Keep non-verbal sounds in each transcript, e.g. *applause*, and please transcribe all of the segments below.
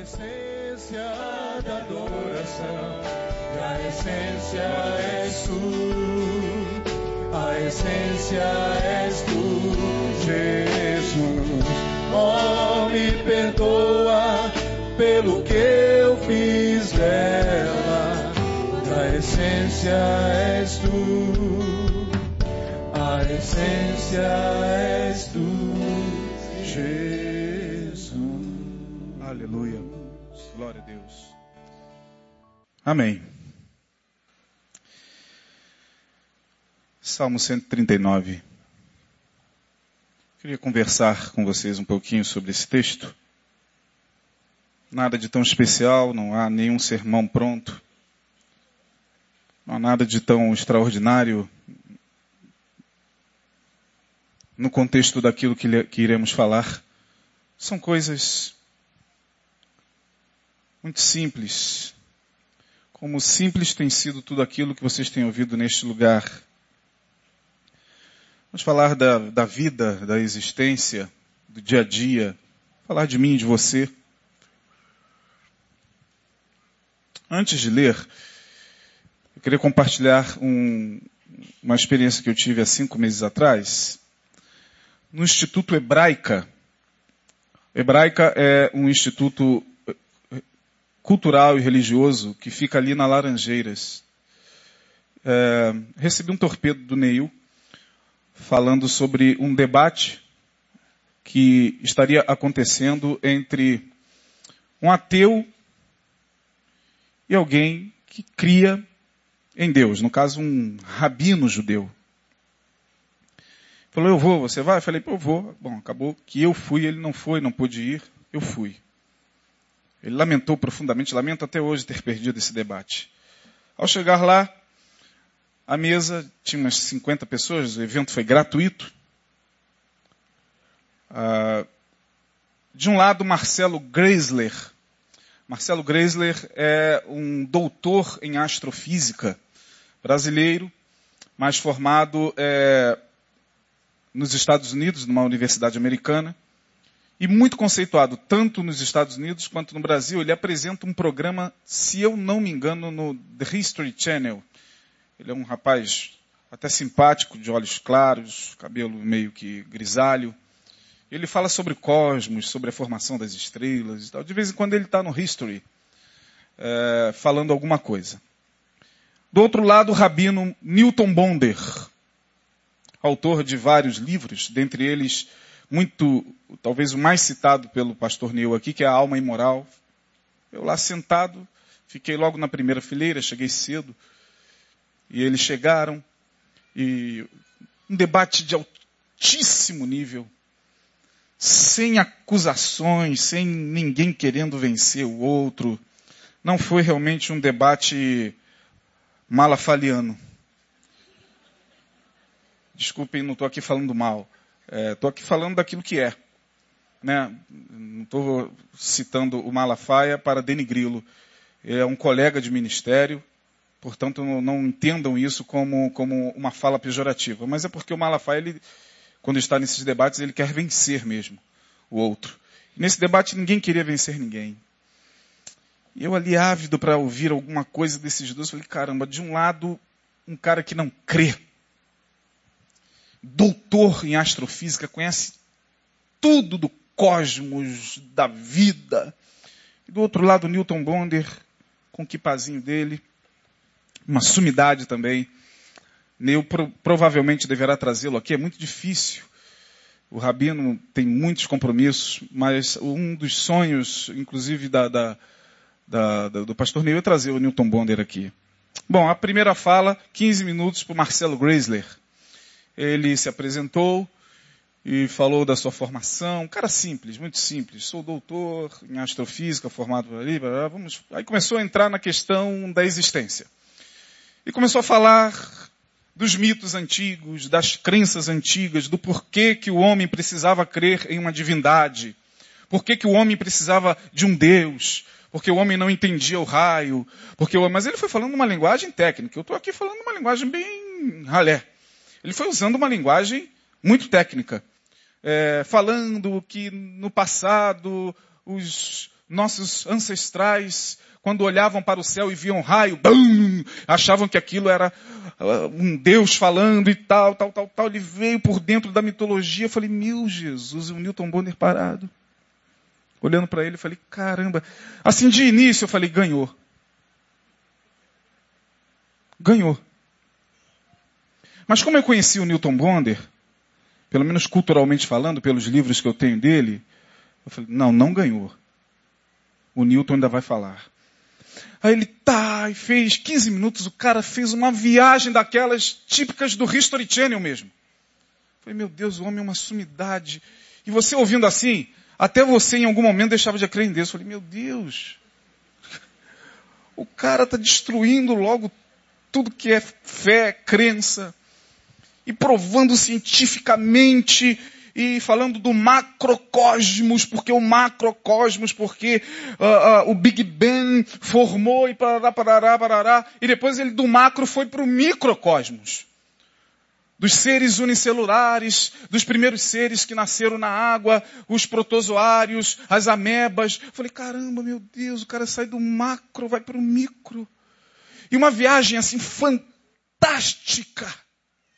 essência da adoração, a essência és tu, a essência és tu, Jesus. Oh, me perdoa pelo que eu fiz dela, a essência és tu, a essência és Amém. Salmo 139. Queria conversar com vocês um pouquinho sobre esse texto. Nada de tão especial, não há nenhum sermão pronto. Não há nada de tão extraordinário no contexto daquilo que, que iremos falar. São coisas muito simples. Como simples tem sido tudo aquilo que vocês têm ouvido neste lugar. Vamos falar da, da vida, da existência, do dia a dia. Falar de mim e de você. Antes de ler, eu queria compartilhar um, uma experiência que eu tive há cinco meses atrás. No Instituto Hebraica. Hebraica é um instituto cultural e religioso que fica ali na Laranjeiras. É, recebi um torpedo do Neil falando sobre um debate que estaria acontecendo entre um ateu e alguém que cria em Deus, no caso um rabino judeu. Falou, eu vou, você vai? Eu falei, eu vou. Bom, acabou que eu fui, ele não foi, não pôde ir, eu fui. Ele lamentou profundamente, lamento até hoje ter *laughs* perdido esse debate. Ao chegar lá, a mesa tinha umas 50 pessoas, o evento foi gratuito. Ah, de um lado, Marcelo Greisler. Marcelo Greisler é um doutor em astrofísica brasileiro, mas formado é, nos Estados Unidos, numa universidade americana e muito conceituado tanto nos Estados Unidos quanto no Brasil. Ele apresenta um programa, se eu não me engano, no The History Channel. Ele é um rapaz até simpático, de olhos claros, cabelo meio que grisalho. Ele fala sobre cosmos, sobre a formação das estrelas e tal. De vez em quando ele está no History, é, falando alguma coisa. Do outro lado, o rabino Newton Bonder, autor de vários livros, dentre eles muito, talvez o mais citado pelo pastor Neil aqui, que é a alma imoral. Eu lá sentado, fiquei logo na primeira fileira, cheguei cedo, e eles chegaram, e um debate de altíssimo nível, sem acusações, sem ninguém querendo vencer o outro. Não foi realmente um debate malafaliano. Desculpem, não estou aqui falando mal. Estou é, aqui falando daquilo que é. Né? Não estou citando o Malafaia para denigri-lo. É um colega de ministério, portanto não, não, entendam isso como, como uma fala pejorativa. Mas é porque o Malafaia, ele, quando está nesses debates, ele quer vencer mesmo o outro. Nesse debate ninguém queria vencer ninguém. Eu ali ávido para ouvir alguma coisa desses dois, falei, caramba, de um lado, um cara que não crê doutor em astrofísica, conhece tudo do cosmos, da vida. E do outro lado, Newton Bonder, com o quipazinho dele, uma sumidade também. Eu pro, provavelmente deverá trazê-lo aqui, é muito difícil. O Rabino tem muitos compromissos, mas um dos sonhos, inclusive, da, da, da, do pastor Neil é trazer o Newton Bonder aqui. Bom, a primeira fala, 15 minutos para o Marcelo Greisler ele se apresentou e falou da sua formação. Um cara simples, muito simples. Sou doutor em astrofísica, formado por ali, vamos. Aí começou a entrar na questão da existência. E começou a falar dos mitos antigos, das crenças antigas, do porquê que o homem precisava crer em uma divindade, porquê que o homem precisava de um Deus, porque o homem não entendia o raio, porque o... mas ele foi falando uma linguagem técnica. Eu estou aqui falando uma linguagem bem ralé. Ele foi usando uma linguagem muito técnica, é, falando que no passado os, nossos ancestrais, quando olhavam para o céu e viam um raio, bum, achavam que aquilo era uh, um Deus falando e tal, tal, tal, tal. Ele veio por dentro da mitologia. Eu falei, meu Jesus, e o Newton Bonner parado. Olhando para ele, eu falei, caramba. Assim, de início, eu falei, ganhou. Ganhou. Mas como eu conheci o Newton Bonder, pelo menos culturalmente falando, pelos livros que eu tenho dele, eu falei, não, não ganhou. O Newton ainda vai falar. Aí ele tá, e fez 15 minutos, o cara fez uma viagem daquelas típicas do History Channel mesmo. Eu falei, meu Deus, o homem é uma sumidade. E você ouvindo assim, até você em algum momento deixava de acreditar. Eu falei, meu Deus, *laughs* o cara está destruindo logo tudo que é fé, crença, e provando cientificamente e falando do macrocosmos, porque o macrocosmos, porque uh, uh, o Big Bang formou e parará, parará, parará, e depois ele do macro foi para o microcosmos. Dos seres unicelulares, dos primeiros seres que nasceram na água, os protozoários, as amebas. Eu falei, caramba, meu Deus, o cara sai do macro, vai para o micro. E uma viagem assim fantástica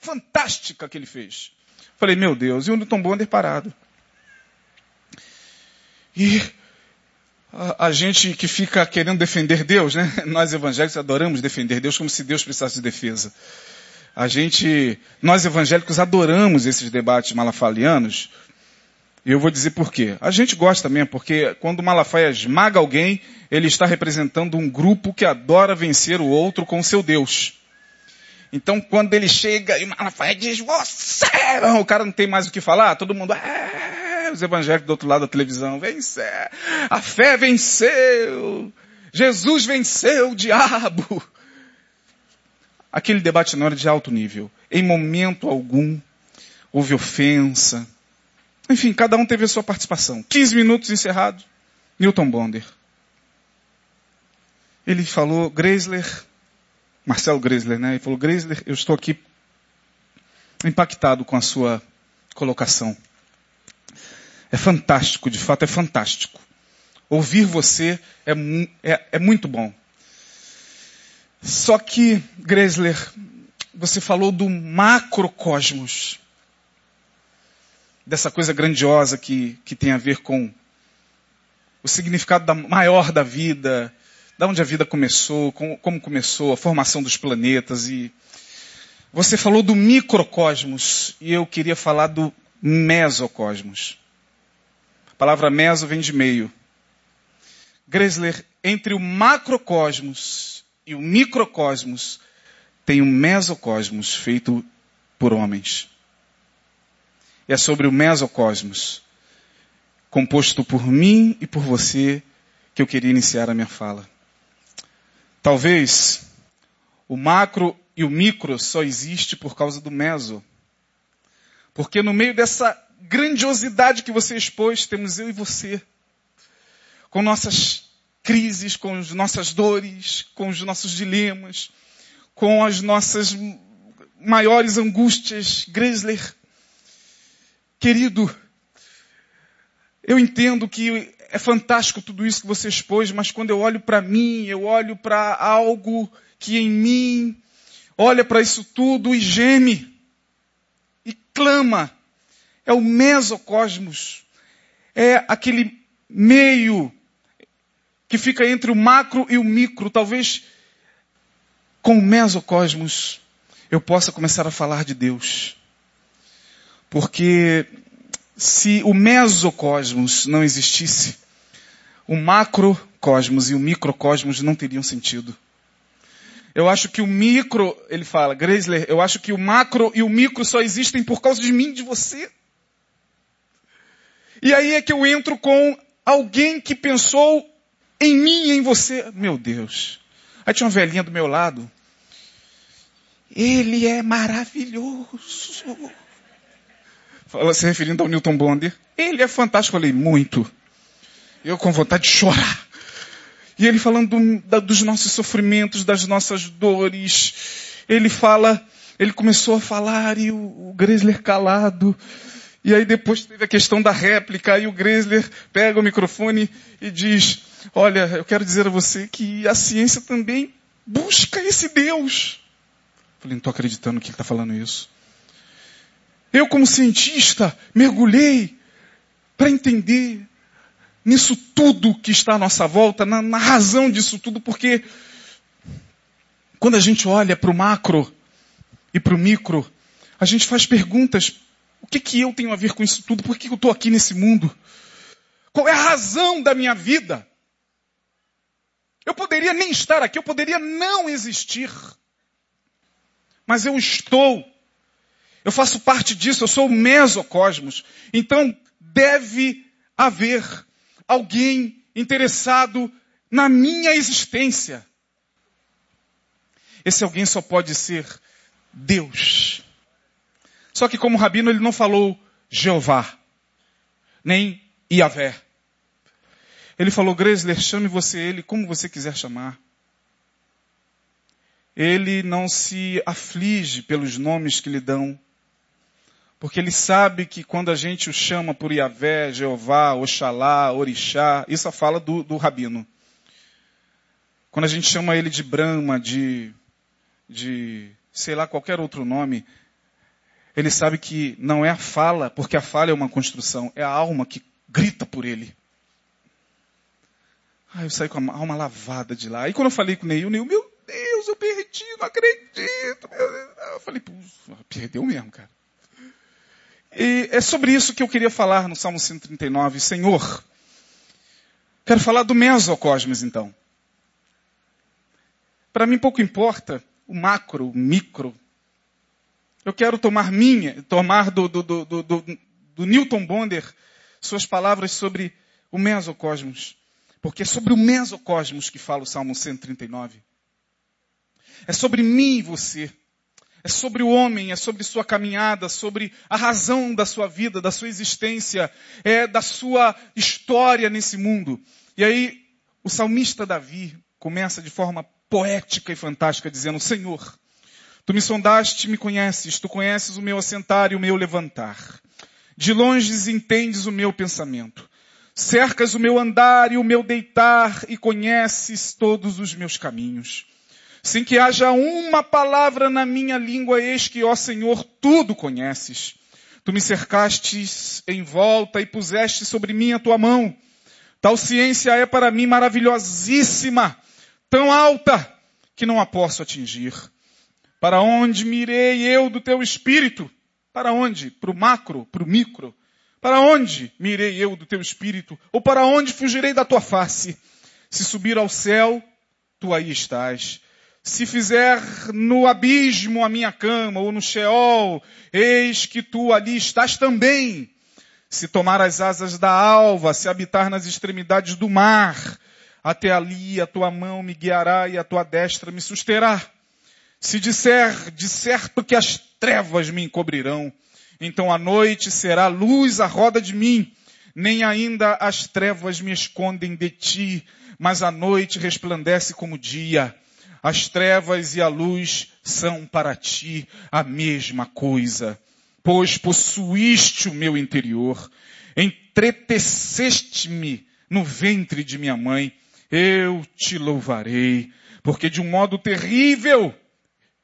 fantástica que ele fez. Falei, meu Deus, e o Newton Bonder parado. E a, a, gente que fica querendo defender Deus, né? *laughs* Nós evangélicos adoramos defender Deus como se Deus precisasse de defesa. A gente, nós evangélicos adoramos esses debates malafalianos. E eu vou dizer por quê. A gente gosta mesmo, porque quando o Malafaia esmaga alguém, ele está representando um grupo que adora vencer o outro com seu Deus. Então, quando ele chega e Malafaia diz, você, o cara não tem mais o que falar, todo mundo, é, os evangélicos do outro lado da televisão, vence, a fé venceu, Jesus venceu o diabo. Aquele debate não era de alto nível. Em momento algum, houve ofensa. Enfim, cada um teve a sua participação. 15 minutos encerrado. Newton Bonder. Ele falou, Greisler, Marcelo Grisler, né? Ele falou, Grisler, eu estou aqui impactado com a sua colocação. É fantástico, de fato é fantástico. Ouvir você é, é, é muito bom. Só que, Gresler, você falou do macrocosmos. Dessa coisa grandiosa que, que tem a ver com o significado da, maior da vida, da onde a vida começou, como, começou, a formação dos planetas e você falou do microcosmos e eu queria falar do mesocosmos. A palavra meso vem de meio. Gresler, entre o macrocosmos e o microcosmos tem um mesocosmos feito por homens. É sobre o mesocosmos, composto por mim e por você, que eu queria iniciar a minha fala. Talvez o macro e o micro só existe por causa do meso. Porque no meio dessa grandiosidade que você expôs, temos eu e você. Com nossas crises, com as nossas dores, com os nossos dilemas, com as nossas maiores angústias. Gresler, querido, eu entendo que é fantástico tudo isso que você expôs, mas quando eu olho para mim, eu olho para algo que em mim olha para isso tudo e geme e clama. É o mesocosmos. É aquele meio que fica entre o macro e o micro. Talvez com o mesocosmos eu possa começar a falar de Deus. Porque se o mesocosmos não existisse, o macrocosmos e o microcosmos não teriam sentido. Eu acho que o micro, ele fala, Greisler, eu acho que o macro e o micro só existem por causa de mim de você. E aí é que eu entro com alguém que pensou em mim e em você. Meu Deus. Aí tinha uma velhinha do meu lado. Ele é maravilhoso. Fala se referindo ao Newton Bonder. Ele é fantástico. Eu falei, muito. Eu com vontade de chorar. E ele falando do, da, dos nossos sofrimentos, das nossas dores. Ele fala, ele começou a falar e o, o calado. E aí depois teve a questão da réplica, aí o Gresler pega o microfone e diz, olha, eu quero dizer a você que a ciência também busca esse Deus. Falei, não estou acreditando que ele está falando isso. Eu, como cientista, mergulhei para entender nisso tudo que está à nossa volta, na, na razão disso tudo, porque quando a gente olha para o macro e para o micro, a gente faz perguntas. O que, que eu tenho a ver com isso tudo? Por que eu estou aqui nesse mundo? Qual é a razão da minha vida? Eu poderia nem estar aqui, eu poderia não existir. Mas eu estou. Eu faço parte disso, eu sou o mesocosmos. Então deve haver alguém interessado na minha existência. Esse alguém só pode ser Deus. Só que como rabino ele não falou Jeová, nem Iavé. Ele falou, Gresler, chame você ele como você quiser chamar. Ele não se aflige pelos nomes que lhe dão. Porque ele sabe que quando a gente o chama por Iavé, Jeová, Oxalá, Orixá, isso é a fala do, do rabino. Quando a gente chama ele de Brahma, de, de sei lá, qualquer outro nome, ele sabe que não é a fala, porque a fala é uma construção, é a alma que grita por ele. Ah, eu saí com a alma lavada de lá. E quando eu falei com o Neil, o Neil, meu Deus, eu perdi, não acredito. Eu falei, perdeu mesmo, cara. E é sobre isso que eu queria falar no Salmo 139. Senhor, quero falar do mesocosmos então. Para mim pouco importa o macro, o micro. Eu quero tomar minha, tomar do, do, do, do, Newton Bonder suas palavras sobre o mesocosmos. Porque é sobre o mesocosmos que fala o Salmo 139. É sobre mim e você. É sobre o homem, é sobre sua caminhada, sobre a razão da sua vida, da sua existência, é da sua história nesse mundo. E aí, o salmista Davi começa de forma poética e fantástica dizendo, Senhor, tu me sondaste me conheces, tu conheces o meu assentar e o meu levantar. De longe entendes o meu pensamento. Cercas o meu andar e o meu deitar e conheces todos os meus caminhos sem que haja uma palavra na minha língua, eis que, ó Senhor, tudo conheces. Tu me cercastes em volta e puseste sobre mim a tua mão. Tal ciência é para mim maravilhosíssima, tão alta, que não a posso atingir. Para onde mirei eu do teu espírito? Para onde? Para o macro, para o micro? Para onde mirei eu do teu espírito? Ou para onde fugirei da tua face? Se subir ao céu, tu aí estás. Se fizer no abismo a minha cama, ou no Sheol, eis que tu ali estás também. Se tomar as asas da alva, se habitar nas extremidades do mar, até ali a tua mão me guiará e a tua destra me susterá. Se disser de certo que as trevas me encobrirão, então a noite será luz à roda de mim, nem ainda as trevas me escondem de ti, mas a noite resplandece como dia. As trevas e a luz são para ti a mesma coisa, pois possuíste o meu interior, entreteceste-me no ventre de minha mãe, eu te louvarei, porque de um modo terrível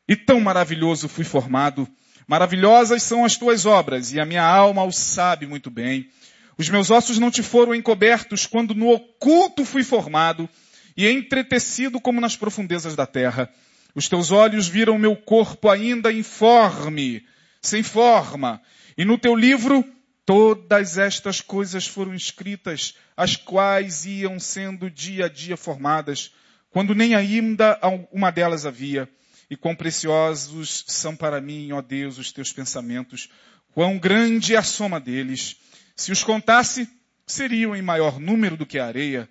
e tão maravilhoso fui formado. Maravilhosas são as tuas obras, e a minha alma o sabe muito bem. Os meus ossos não te foram encobertos quando no oculto fui formado e entretecido como nas profundezas da terra. Os teus olhos viram meu corpo ainda informe, sem forma, e no teu livro todas estas coisas foram escritas, as quais iam sendo dia a dia formadas, quando nem ainda uma delas havia. E quão preciosos são para mim, ó Deus, os teus pensamentos, quão grande é a soma deles. Se os contasse, seriam em maior número do que a areia.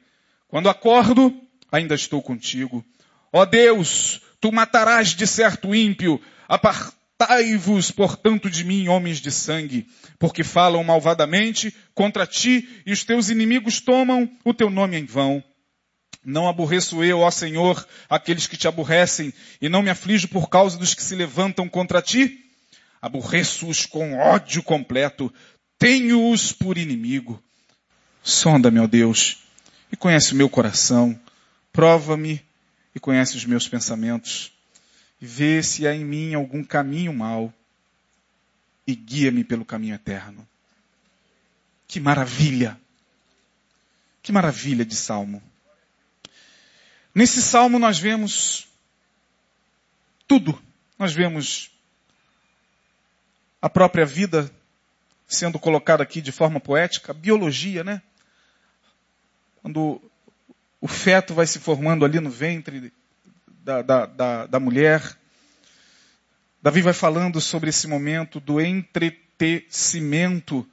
Quando acordo, ainda estou contigo. Ó Deus, tu matarás de certo ímpio, apartai-vos, portanto, de mim, homens de sangue, porque falam malvadamente contra ti e os teus inimigos tomam o teu nome em vão. Não aborreço eu, ó Senhor, aqueles que te aborrecem, e não me aflijo por causa dos que se levantam contra ti? Aborreço-os com ódio completo. tenho-os por inimigo. Sonda, meu Deus, e conhece o meu coração. Prova-me e conhece os meus pensamentos. E vê se há em mim algum caminho mau e guia-me pelo caminho eterno. Que maravilha! Que maravilha de salmo. Nesse salmo nós vemos tudo. Nós vemos a própria vida sendo colocada aqui de forma poética, a biologia, né? Quando o feto vai se formando ali no ventre da, da, da, da mulher. Davi vai falando sobre esse momento do entretecimento.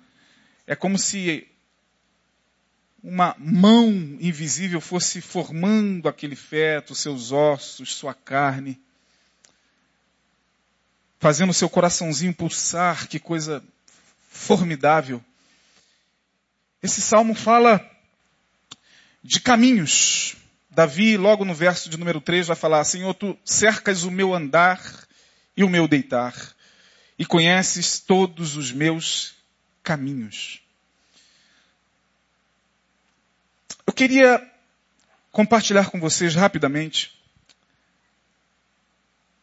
É como se uma mão invisível fosse formando aquele feto, seus ossos, sua carne, fazendo seu coraçãozinho pulsar, que coisa formidável. Esse salmo fala de caminhos. Davi, logo no verso de número 3, vai falar: Senhor, tu cercas o meu andar e o meu deitar, e conheces todos os meus caminhos. Eu queria compartilhar com vocês rapidamente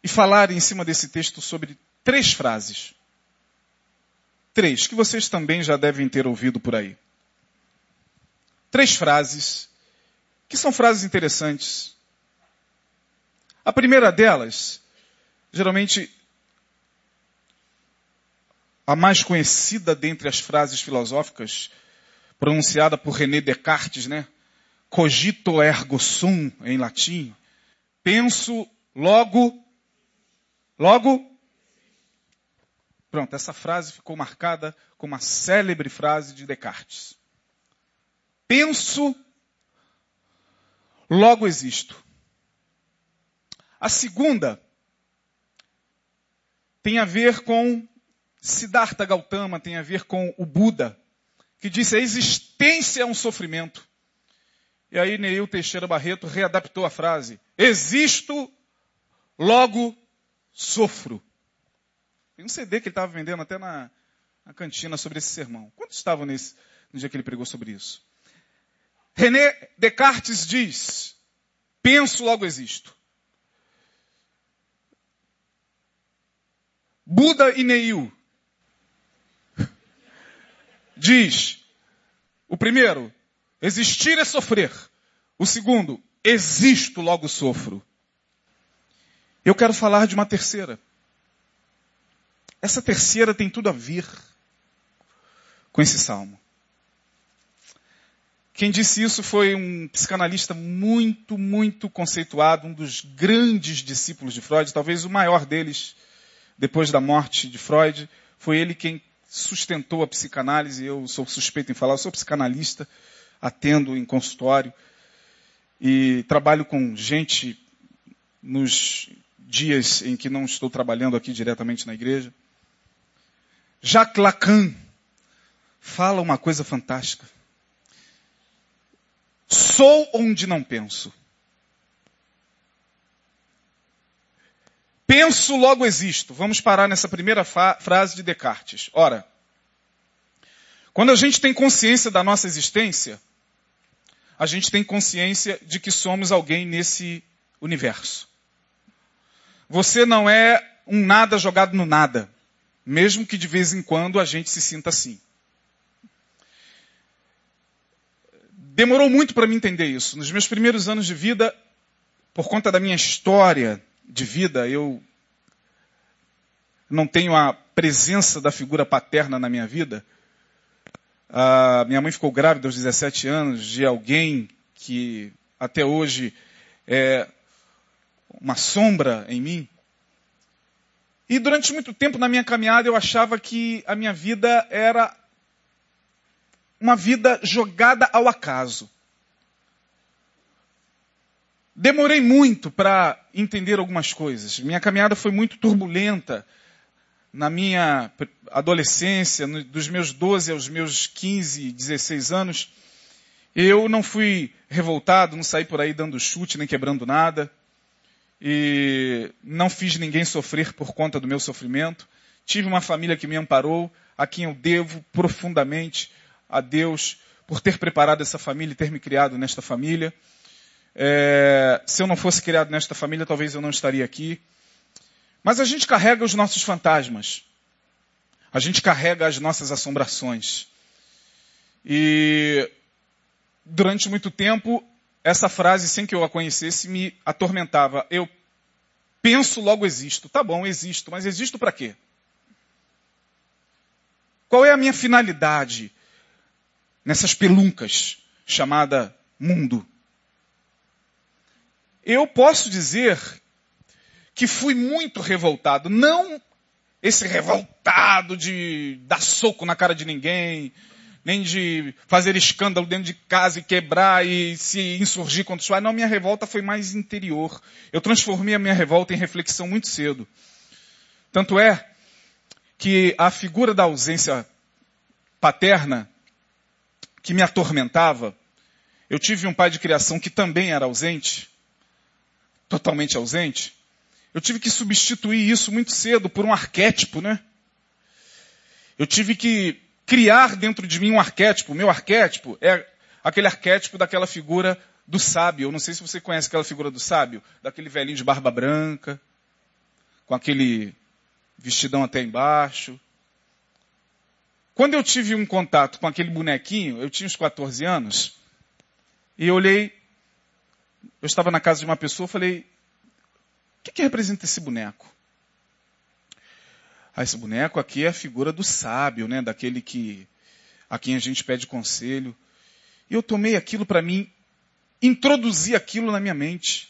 e falar em cima desse texto sobre três frases. Três, que vocês também já devem ter ouvido por aí. Três frases que são frases interessantes. A primeira delas, geralmente a mais conhecida dentre as frases filosóficas, pronunciada por René Descartes, né? Cogito ergo sum, em latim. Penso, logo, logo. Pronto, essa frase ficou marcada como uma célebre frase de Descartes. Penso, logo existo. A segunda tem a ver com Siddhartha Gautama, tem a ver com o Buda, que disse a existência é um sofrimento. E aí Neil Teixeira Barreto readaptou a frase: existo, logo sofro. Tem um CD que ele estava vendendo até na, na, cantina sobre esse sermão. Quantos estavam nesse, no dia que ele pregou sobre isso? René Descartes diz: penso, logo existo. Buda e Neil diz: o primeiro, existir é sofrer. O segundo, existo, logo sofro. Eu quero falar de uma terceira. Essa terceira tem tudo a ver com esse salmo. Quem disse isso foi um psicanalista muito, muito conceituado, um dos grandes discípulos de Freud, talvez o maior deles, depois da morte de Freud. Foi ele quem sustentou a psicanálise. Eu sou suspeito em falar, eu sou psicanalista, atendo em consultório e trabalho com gente nos dias em que não estou trabalhando aqui diretamente na igreja. Jacques Lacan fala uma coisa fantástica. Sou onde não penso. Penso, logo existo. Vamos parar nessa primeira frase de Descartes. Ora, quando a gente tem consciência da nossa existência, a gente tem consciência de que somos alguém nesse universo. Você não é um nada jogado no nada, mesmo que de vez em quando a gente se sinta assim. Demorou muito para me entender isso. Nos meus primeiros anos de vida, por conta da minha história de vida, eu não tenho a presença da figura paterna na minha vida. A minha mãe ficou grávida aos 17 anos de alguém que até hoje é uma sombra em mim. E durante muito tempo na minha caminhada eu achava que a minha vida era uma vida jogada ao acaso. Demorei muito para entender algumas coisas. Minha caminhada foi muito turbulenta. Na minha adolescência, dos meus 12 aos meus 15, 16 anos, eu não fui revoltado, não saí por aí dando chute nem quebrando nada. E não fiz ninguém sofrer por conta do meu sofrimento. tive uma família que me amparou, a quem eu devo profundamente a Deus por ter preparado essa família e ter me criado nesta família. É, se eu não fosse criado nesta família, talvez eu não estaria aqui. Mas a gente carrega os nossos fantasmas. A gente carrega as nossas assombrações. E durante muito tempo, essa frase, sem que eu a conhecesse, me atormentava. Eu penso, logo existo. Tá bom, existo, mas existo para quê? Qual é a minha finalidade nessas peluncas chamada mundo? Eu posso dizer que fui muito revoltado, não esse revoltado de dar soco na cara de ninguém, nem de fazer escândalo dentro de casa e quebrar e se insurgir contra os pais. Não, minha revolta foi mais interior. Eu transformei a minha revolta em reflexão muito cedo. Tanto é que a figura da ausência paterna que me atormentava, eu tive um pai de criação que também era ausente, totalmente ausente. Eu tive que substituir isso muito cedo por um arquétipo, né? Eu tive que criar dentro de mim um arquétipo. O meu arquétipo é aquele arquétipo daquela figura do sábio. Eu não sei se você conhece aquela figura do sábio, daquele velhinho de barba branca, com aquele vestidão até embaixo. Quando eu tive um contato com aquele bonequinho, eu tinha uns 14 anos, e eu olhei, eu estava na casa de uma pessoa, falei, o que, que representa esse boneco? Ah, esse boneco aqui é a figura do sábio, né? Daquele que a quem a gente pede conselho. E eu tomei aquilo para mim, introduzi aquilo na minha mente.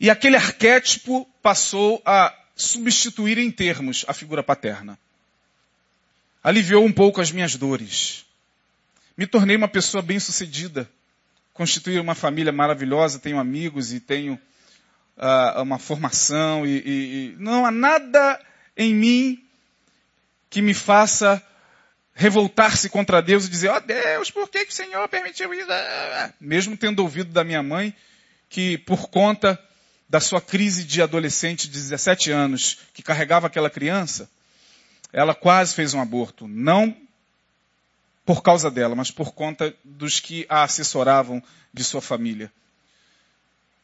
E aquele arquétipo passou a substituir em termos a figura paterna. Aliviou um pouco as minhas dores. Me tornei uma pessoa bem-sucedida. Constituí uma família maravilhosa, tenho amigos e tenho uh, uma formação e, e, e não há nada em mim que me faça revoltar-se contra Deus e dizer, ó oh, Deus, por que, que o Senhor permitiu isso? Mesmo tendo ouvido da minha mãe que por conta da sua crise de adolescente de 17 anos, que carregava aquela criança, ela quase fez um aborto. Não por causa dela, mas por conta dos que a assessoravam de sua família.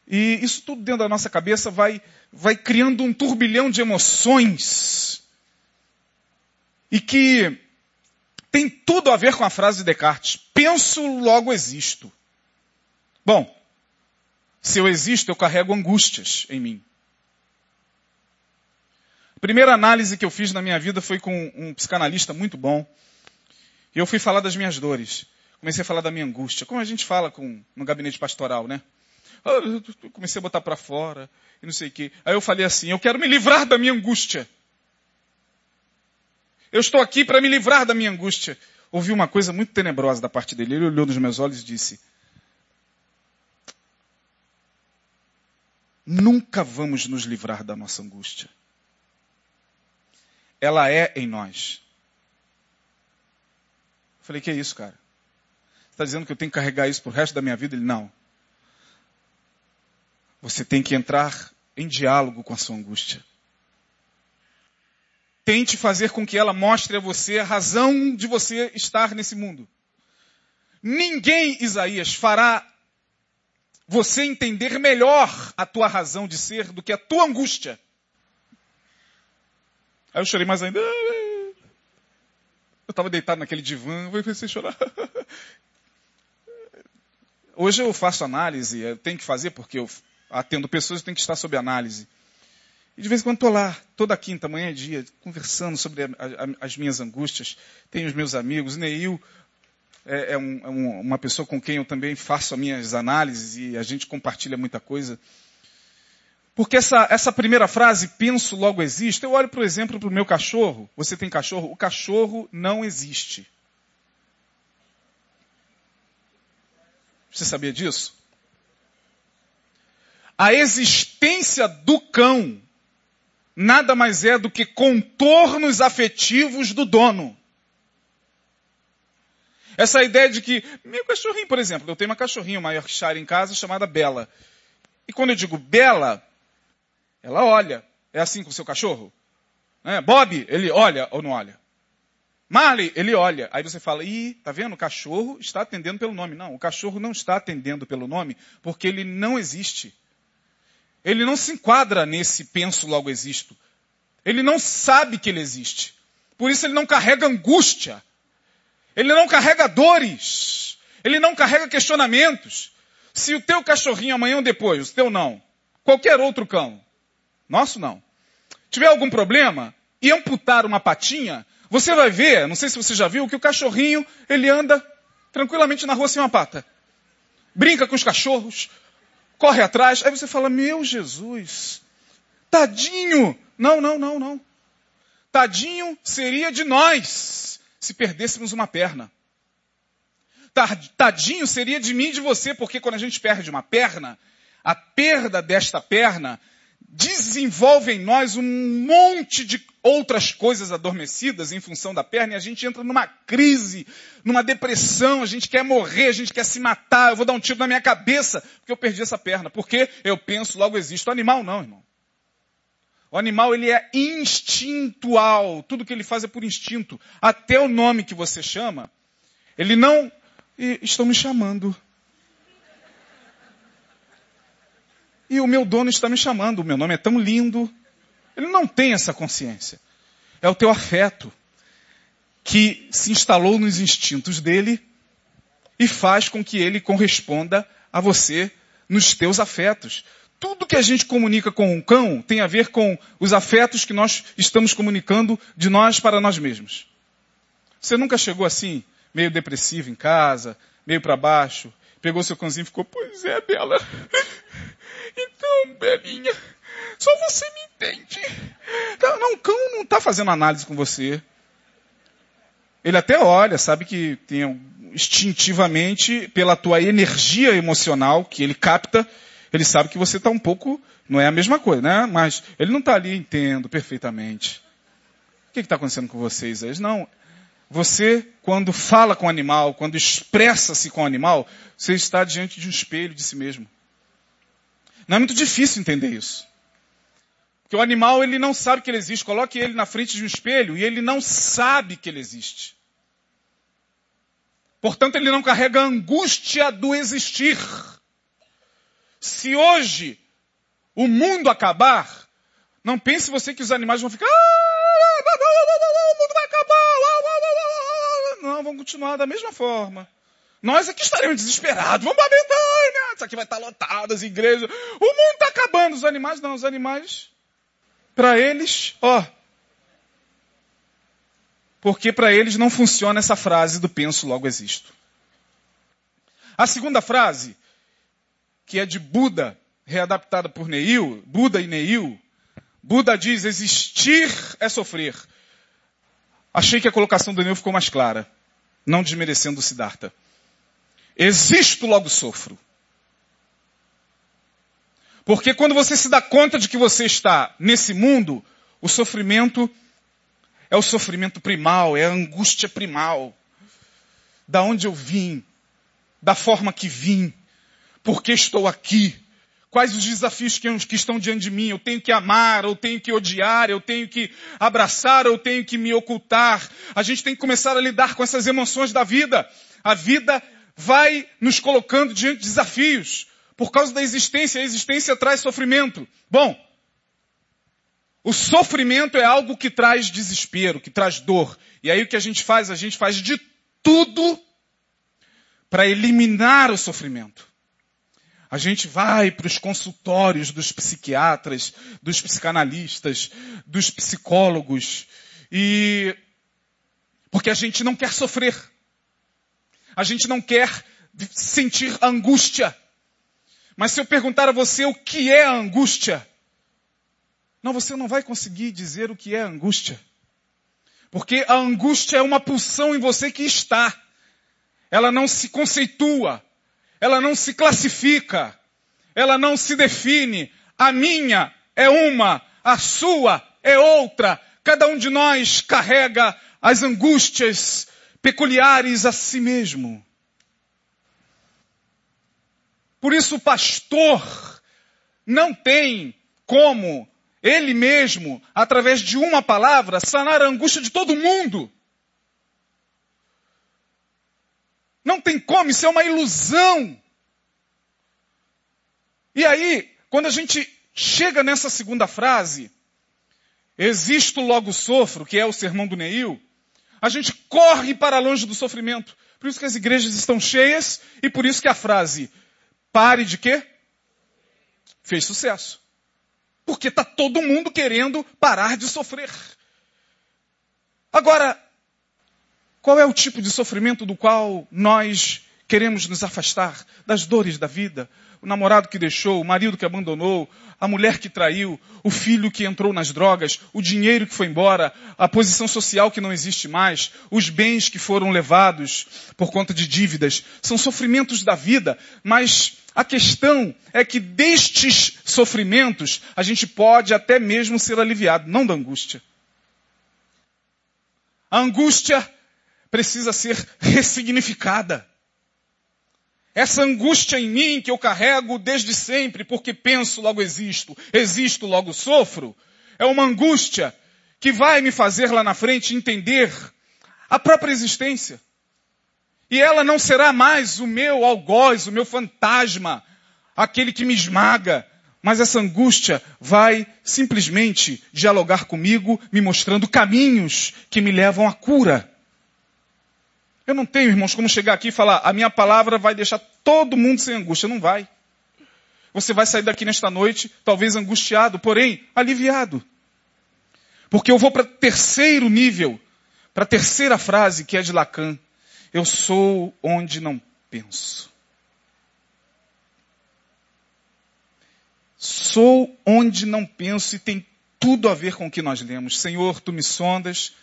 E isso tudo dentro da nossa cabeça vai, vai criando um turbilhão de emoções. E que tem tudo a ver com a frase de Descartes: penso, logo existo. Bom, se eu existo, eu carrego angústias em mim. A primeira análise que eu fiz na minha vida foi com um psicanalista muito bom. E eu fui falar das minhas dores. Comecei a falar da minha angústia. Como a gente fala com, no gabinete pastoral, né? Eu comecei a botar para fora e não sei o quê. Aí eu falei assim, eu quero me livrar da minha angústia. Eu estou aqui para me livrar da minha angústia. Ouvi uma coisa muito tenebrosa da parte dele. Ele olhou nos meus olhos e disse: Nunca vamos nos livrar da nossa angústia. Ela é em nós. Eu falei: Que é isso, cara? Você está dizendo que eu tenho que carregar isso para o resto da minha vida? Ele: Não. Você tem que entrar em diálogo com a sua angústia. Tente fazer com que ela mostre a você a razão de você estar nesse mundo. Ninguém, Isaías, fará você entender melhor a tua razão de ser do que a tua angústia. Aí eu chorei mais ainda. Eu estava deitado naquele divã, eu comecei a chorar. Hoje eu faço análise, eu tenho que fazer porque eu atendo pessoas, eu tenho que estar sob análise. E de vez em quando estou lá, toda quinta, manhã e dia, conversando sobre a, a, as minhas angústias. Tenho os meus amigos. Neil é, é, um, é um, uma pessoa com quem eu também faço as minhas análises e a gente compartilha muita coisa. Porque essa, essa primeira frase, penso, logo existe, eu olho, por exemplo, para o meu cachorro. Você tem cachorro? O cachorro não existe. Você sabia disso? A existência do cão nada mais é do que contornos afetivos do dono. Essa ideia de que, meu cachorrinho, por exemplo, eu tenho uma cachorrinha, uma Yorkshire em casa chamada Bela. E quando eu digo Bela, ela olha. É assim com o seu cachorro? É, Bob, ele olha ou não olha? Marley, ele olha. Aí você fala, ih, tá vendo? O cachorro está atendendo pelo nome. Não, o cachorro não está atendendo pelo nome porque ele não existe. Ele não se enquadra nesse penso logo existo. Ele não sabe que ele existe. Por isso ele não carrega angústia. Ele não carrega dores. Ele não carrega questionamentos. Se o teu cachorrinho amanhã ou depois, o teu não, qualquer outro cão, nosso não, tiver algum problema e amputar uma patinha, você vai ver, não sei se você já viu, que o cachorrinho, ele anda tranquilamente na rua sem uma pata. Brinca com os cachorros, corre atrás. Aí você fala, meu Jesus, tadinho. Não, não, não, não. Tadinho seria de nós se perdêssemos uma perna. Tadinho seria de mim e de você, porque quando a gente perde uma perna, a perda desta perna desenvolve em nós um monte de outras coisas adormecidas em função da perna e a gente entra numa crise, numa depressão, a gente quer morrer, a gente quer se matar, eu vou dar um tiro na minha cabeça porque eu perdi essa perna. Porque eu penso, logo existe. O animal não, irmão. O animal ele é instintual, tudo que ele faz é por instinto. Até o nome que você chama, ele não estão me chamando. E o meu dono está me chamando, o meu nome é tão lindo. Ele não tem essa consciência. É o teu afeto que se instalou nos instintos dele e faz com que ele corresponda a você nos teus afetos. Tudo que a gente comunica com um cão tem a ver com os afetos que nós estamos comunicando de nós para nós mesmos. Você nunca chegou assim, meio depressivo em casa, meio para baixo, pegou seu cãozinho e ficou, pois é, Bela. Então, Belinha, só você me entende. Não, não o cão não está fazendo análise com você. Ele até olha, sabe que tem instintivamente, pela tua energia emocional que ele capta, ele sabe que você está um pouco, não é a mesma coisa, né? Mas ele não está ali, entendo perfeitamente. O que está acontecendo com vocês? Eles não, você, quando fala com o animal, quando expressa-se com o animal, você está diante de um espelho de si mesmo. Não é muito difícil entender isso. Porque o animal, ele não sabe que ele existe. Coloque ele na frente de um espelho e ele não sabe que ele existe. Portanto, ele não carrega a angústia do existir. Se hoje o mundo acabar, não pense você que os animais vão ficar. Ah, o mundo vai acabar. Não, vão continuar da mesma forma. Nós aqui estaremos desesperados. Vamos para Betânia. Aqui vai estar lotado, as igrejas. O mundo está acabando. Os animais não. Os animais, para eles, ó. Porque para eles não funciona essa frase do penso logo existo. A segunda frase, que é de Buda, readaptada por Neil, Buda e Neil, Buda diz: existir é sofrer. Achei que a colocação do Neil ficou mais clara, não desmerecendo o Siddhartha. Existo, logo sofro. Porque quando você se dá conta de que você está nesse mundo, o sofrimento é o sofrimento primal, é a angústia primal. Da onde eu vim, da forma que vim, porque estou aqui, Quais os desafios que, que estão diante de mim? Eu tenho que amar, eu tenho que odiar, eu tenho que abraçar, eu tenho que me ocultar. A gente tem que começar a lidar com essas emoções da vida. A vida vai nos colocando diante de desafios. Por causa da existência, a existência traz sofrimento. Bom, o sofrimento é algo que traz desespero, que traz dor. E aí o que a gente faz? A gente faz de tudo para eliminar o sofrimento. A gente vai para os consultórios dos psiquiatras, dos psicanalistas, dos psicólogos e porque a gente não quer sofrer. A gente não quer sentir angústia. Mas se eu perguntar a você o que é a angústia, não, você não vai conseguir dizer o que é a angústia. Porque a angústia é uma pulsão em você que está. Ela não se conceitua ela não se classifica, ela não se define. A minha é uma, a sua é outra. Cada um de nós carrega as angústias peculiares a si mesmo. Por isso o pastor não tem como ele mesmo, através de uma palavra, sanar a angústia de todo mundo. Não tem como, isso é uma ilusão. E aí, quando a gente chega nessa segunda frase, existo logo sofro, que é o sermão do Neil, a gente corre para longe do sofrimento. Por isso que as igrejas estão cheias e por isso que a frase pare de quê? Fez sucesso. Porque está todo mundo querendo parar de sofrer. Agora, qual é o tipo de sofrimento do qual nós queremos nos afastar? Das dores da vida, o namorado que deixou, o marido que abandonou, a mulher que traiu, o filho que entrou nas drogas, o dinheiro que foi embora, a posição social que não existe mais, os bens que foram levados por conta de dívidas. São sofrimentos da vida, mas a questão é que destes sofrimentos a gente pode até mesmo ser aliviado, não da angústia. A angústia precisa ser ressignificada. Essa angústia em mim que eu carrego desde sempre, porque penso, logo existo, existo, logo sofro, é uma angústia que vai me fazer lá na frente entender a própria existência. E ela não será mais o meu algoz, o meu fantasma, aquele que me esmaga, mas essa angústia vai simplesmente dialogar comigo, me mostrando caminhos que me levam à cura. Eu não tenho, irmãos, como chegar aqui e falar, a minha palavra vai deixar todo mundo sem angústia. Não vai. Você vai sair daqui nesta noite, talvez angustiado, porém aliviado. Porque eu vou para terceiro nível, para a terceira frase, que é de Lacan. Eu sou onde não penso. Sou onde não penso e tem tudo a ver com o que nós lemos. Senhor, tu me sondas,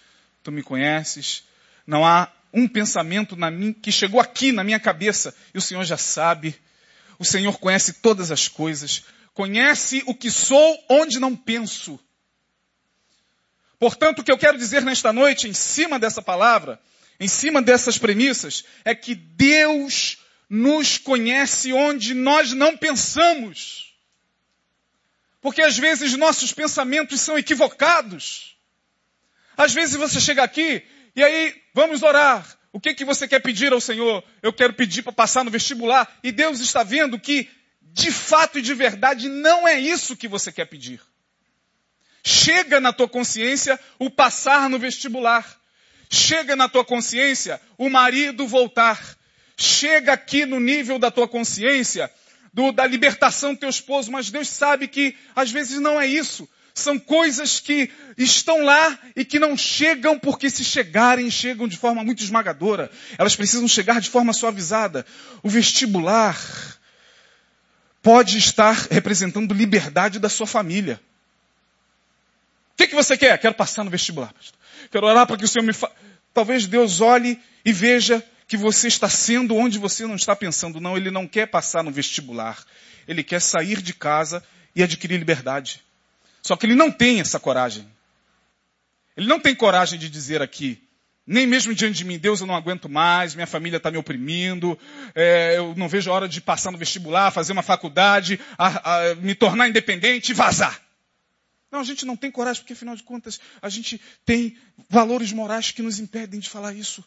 tu me conheces. Não há um pensamento na mim, que chegou aqui na minha cabeça e o Senhor já sabe. O Senhor conhece todas as coisas. Conhece o que sou onde não penso. Portanto, o que eu quero dizer nesta noite, em cima dessa palavra, em cima dessas premissas, é que Deus nos conhece onde nós não pensamos. Porque às vezes nossos pensamentos são equivocados. Às vezes você chega aqui e aí, vamos orar. O que, que você quer pedir ao Senhor? Eu quero pedir para passar no vestibular. E Deus está vendo que, de fato e de verdade, não é isso que você quer pedir. Chega na tua consciência o passar no vestibular. Chega na tua consciência o marido voltar. Chega aqui no nível da tua consciência do, da libertação do teu esposo, mas Deus sabe que às vezes não é isso. São coisas que estão lá e que não chegam porque se chegarem, chegam de forma muito esmagadora. Elas precisam chegar de forma suavizada. O vestibular pode estar representando liberdade da sua família. O que, que você quer? Quero passar no vestibular. Pastor. Quero orar para que o Senhor me fa... Talvez Deus olhe e veja que você está sendo onde você não está pensando. Não, Ele não quer passar no vestibular. Ele quer sair de casa e adquirir liberdade. Só que ele não tem essa coragem. Ele não tem coragem de dizer aqui, nem mesmo diante de mim, Deus, eu não aguento mais, minha família está me oprimindo, é, eu não vejo a hora de passar no vestibular, fazer uma faculdade, a, a, me tornar independente e vazar. Não, a gente não tem coragem, porque afinal de contas, a gente tem valores morais que nos impedem de falar isso.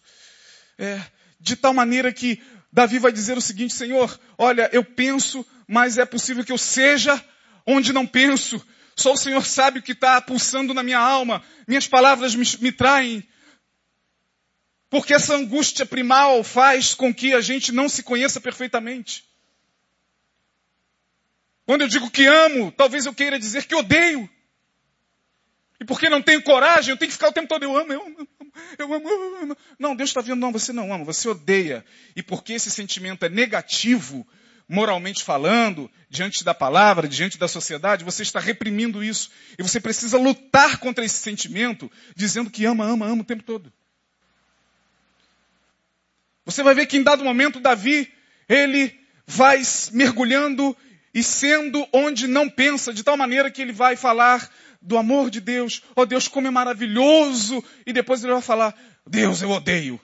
É, de tal maneira que Davi vai dizer o seguinte, Senhor, olha, eu penso, mas é possível que eu seja onde não penso. Só o Senhor sabe o que está pulsando na minha alma. Minhas palavras me, me traem. Porque essa angústia primal faz com que a gente não se conheça perfeitamente. Quando eu digo que amo, talvez eu queira dizer que odeio. E porque não tenho coragem, eu tenho que ficar o tempo todo, eu amo, eu amo, eu amo, eu amo. Não, Deus está vendo, não, você não ama, você odeia. E porque esse sentimento é negativo, moralmente falando, diante da palavra, diante da sociedade, você está reprimindo isso. E você precisa lutar contra esse sentimento, dizendo que ama, ama, ama o tempo todo. Você vai ver que em dado momento Davi, ele vai mergulhando e sendo onde não pensa, de tal maneira que ele vai falar do amor de Deus. Oh Deus, como é maravilhoso! E depois ele vai falar, Deus, eu odeio.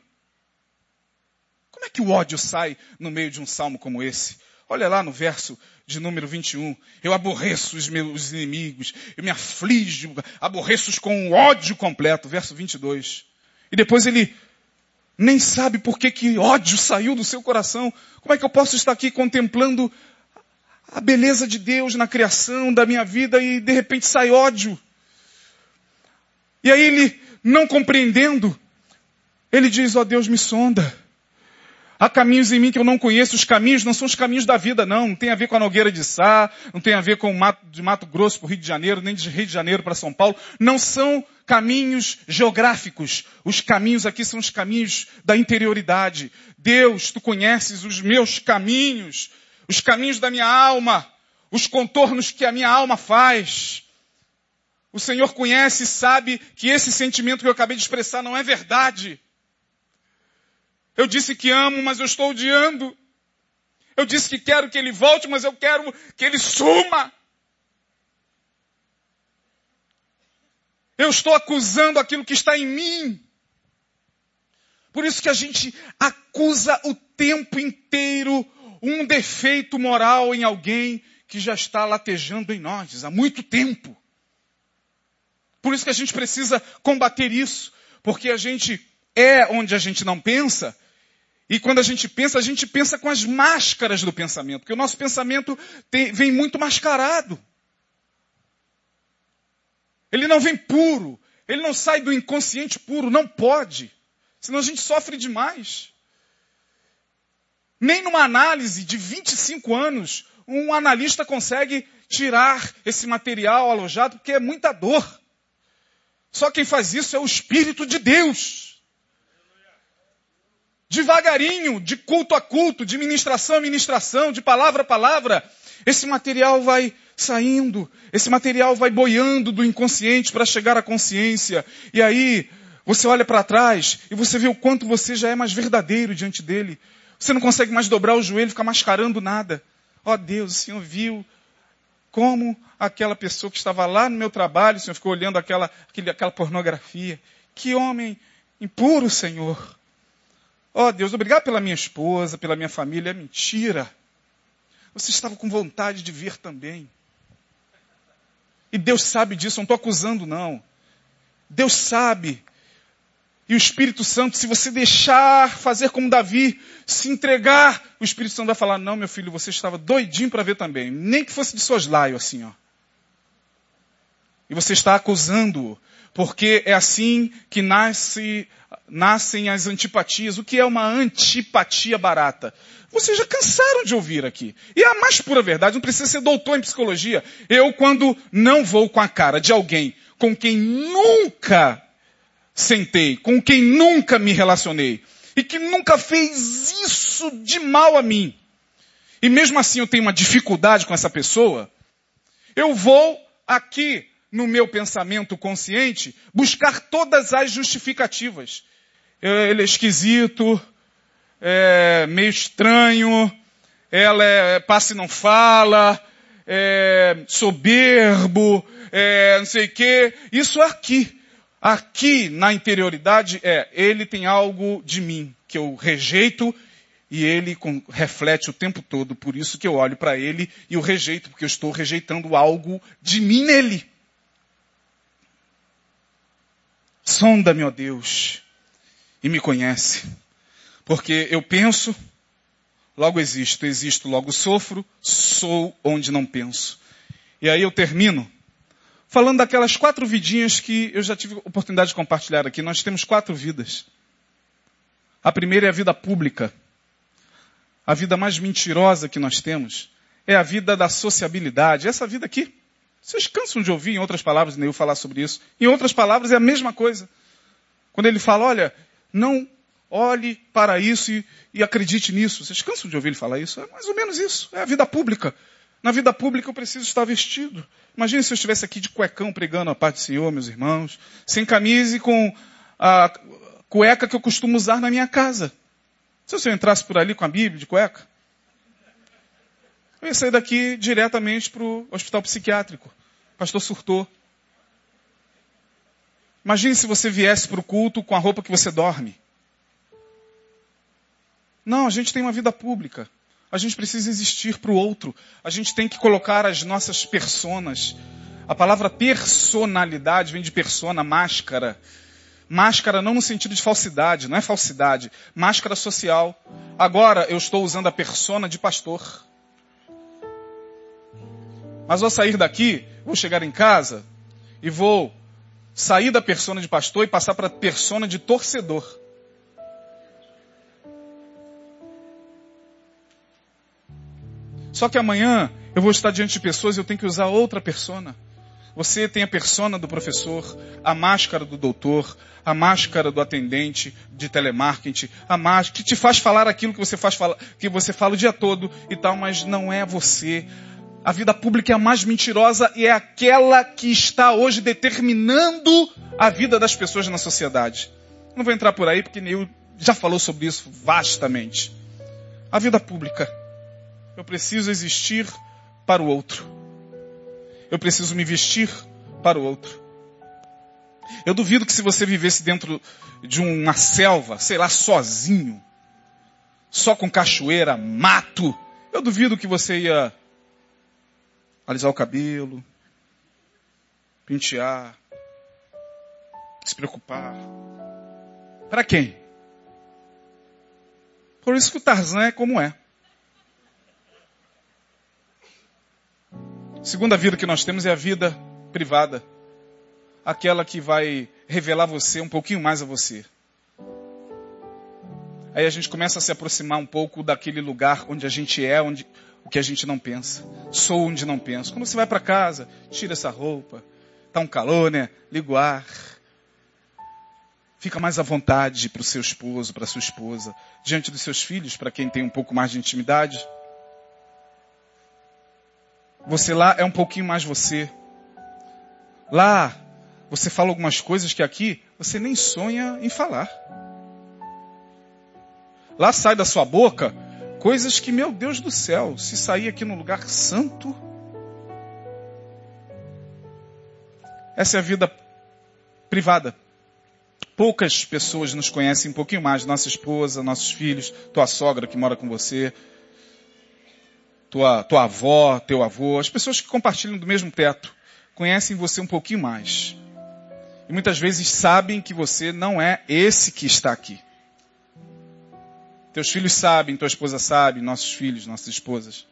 Como é que o ódio sai no meio de um salmo como esse? Olha lá no verso de número 21. Eu aborreço os meus inimigos, eu me aflijo, aborreço-os com um ódio completo. Verso 22. E depois ele nem sabe por que, que ódio saiu do seu coração. Como é que eu posso estar aqui contemplando a beleza de Deus na criação da minha vida e de repente sai ódio? E aí ele, não compreendendo, ele diz, ó oh, Deus me sonda. Há caminhos em mim que eu não conheço. Os caminhos não são os caminhos da vida, não. Não tem a ver com a Nogueira de Sá, não tem a ver com o Mato, de Mato Grosso para o Rio de Janeiro, nem de Rio de Janeiro para São Paulo. Não são caminhos geográficos. Os caminhos aqui são os caminhos da interioridade. Deus, tu conheces os meus caminhos, os caminhos da minha alma, os contornos que a minha alma faz. O Senhor conhece e sabe que esse sentimento que eu acabei de expressar não é verdade. Eu disse que amo, mas eu estou odiando. Eu disse que quero que ele volte, mas eu quero que ele suma. Eu estou acusando aquilo que está em mim. Por isso que a gente acusa o tempo inteiro um defeito moral em alguém que já está latejando em nós há muito tempo. Por isso que a gente precisa combater isso, porque a gente é onde a gente não pensa, e quando a gente pensa, a gente pensa com as máscaras do pensamento, porque o nosso pensamento tem, vem muito mascarado. Ele não vem puro, ele não sai do inconsciente puro, não pode, senão a gente sofre demais. Nem numa análise de 25 anos, um analista consegue tirar esse material alojado, porque é muita dor. Só quem faz isso é o Espírito de Deus devagarinho, de culto a culto, de ministração a ministração, de palavra a palavra, esse material vai saindo, esse material vai boiando do inconsciente para chegar à consciência. E aí, você olha para trás e você vê o quanto você já é mais verdadeiro diante dele. Você não consegue mais dobrar o joelho, ficar mascarando nada. Ó oh, Deus, o Senhor viu como aquela pessoa que estava lá no meu trabalho, o Senhor ficou olhando aquela, aquela pornografia. Que homem impuro, Senhor. Ó oh, Deus, obrigado pela minha esposa, pela minha família. É mentira. Você estava com vontade de ver também. E Deus sabe disso, não estou acusando, não. Deus sabe. E o Espírito Santo, se você deixar fazer como Davi, se entregar, o Espírito Santo vai falar: Não, meu filho, você estava doidinho para ver também. Nem que fosse de soslaio, assim, ó. E você está acusando-o, porque é assim que nasce nascem as antipatias. O que é uma antipatia barata? Vocês já cansaram de ouvir aqui. E a mais pura verdade, não precisa ser doutor em psicologia. Eu, quando não vou com a cara de alguém com quem nunca sentei, com quem nunca me relacionei, e que nunca fez isso de mal a mim, e mesmo assim eu tenho uma dificuldade com essa pessoa, eu vou aqui no meu pensamento consciente buscar todas as justificativas ele é esquisito, é meio estranho, ela é passa e não fala, é soberbo, é não sei o quê. Isso é aqui. Aqui na interioridade é, ele tem algo de mim que eu rejeito e ele com, reflete o tempo todo. Por isso que eu olho para ele e o rejeito, porque eu estou rejeitando algo de mim nele. Sonda-me, ó Deus, e me conhece. Porque eu penso, logo existo, existo, logo sofro, sou onde não penso. E aí eu termino falando daquelas quatro vidinhas que eu já tive oportunidade de compartilhar aqui. Nós temos quatro vidas. A primeira é a vida pública. A vida mais mentirosa que nós temos é a vida da sociabilidade. Essa vida aqui, vocês cansam de ouvir, em outras palavras, nem eu falar sobre isso. Em outras palavras, é a mesma coisa. Quando ele fala, olha, não olhe para isso e, e, acredite nisso. Vocês cansam de ouvir ele falar isso? É mais ou menos isso. É a vida pública. Na vida pública eu preciso estar vestido. Imagine se eu estivesse aqui de cuecão pregando a paz do Senhor, meus irmãos, sem camisa e com a cueca que eu costumo usar na minha casa. Se eu entrasse por ali com a Bíblia de cueca, eu ia sair daqui diretamente para o hospital psiquiátrico. O pastor surtou. Imagine se você viesse para o culto com a roupa que você dorme. Não, a gente tem uma vida pública. A gente precisa existir para o outro. A gente tem que colocar as nossas personas. A palavra personalidade vem de persona, máscara. Máscara não no sentido de falsidade, não é falsidade. Máscara social. Agora eu estou usando a persona de pastor. Mas vou sair daqui, vou chegar em casa e vou sair da persona de pastor e passar para a persona de torcedor. Só que amanhã eu vou estar diante de pessoas e eu tenho que usar outra persona. Você tem a persona do professor, a máscara do doutor, a máscara do atendente de telemarketing, a máscara que te faz falar aquilo que você faz falar, que você fala o dia todo e tal, mas não é você. A vida pública é a mais mentirosa e é aquela que está hoje determinando a vida das pessoas na sociedade. Não vou entrar por aí porque Neil já falou sobre isso vastamente. A vida pública. Eu preciso existir para o outro. Eu preciso me vestir para o outro. Eu duvido que se você vivesse dentro de uma selva, sei lá, sozinho, só com cachoeira, mato, eu duvido que você ia alisar o cabelo, pentear, se preocupar. Para quem? Por isso que o Tarzan é como é. Segunda vida que nós temos é a vida privada. Aquela que vai revelar você um pouquinho mais a você. Aí a gente começa a se aproximar um pouco daquele lugar onde a gente é, onde o que a gente não pensa. Sou onde não penso. Quando você vai para casa, tira essa roupa. Tá um calor, né? Liga o ar. Fica mais à vontade para o seu esposo, para sua esposa, diante dos seus filhos, para quem tem um pouco mais de intimidade. Você lá é um pouquinho mais você. Lá, você fala algumas coisas que aqui você nem sonha em falar. Lá sai da sua boca coisas que, meu Deus do céu, se sair aqui no lugar santo. Essa é a vida privada. Poucas pessoas nos conhecem um pouquinho mais. Nossa esposa, nossos filhos, tua sogra que mora com você, tua, tua avó, teu avô, as pessoas que compartilham do mesmo teto, conhecem você um pouquinho mais. E muitas vezes sabem que você não é esse que está aqui. Teus filhos sabem, tua esposa sabe, nossos filhos, nossas esposas.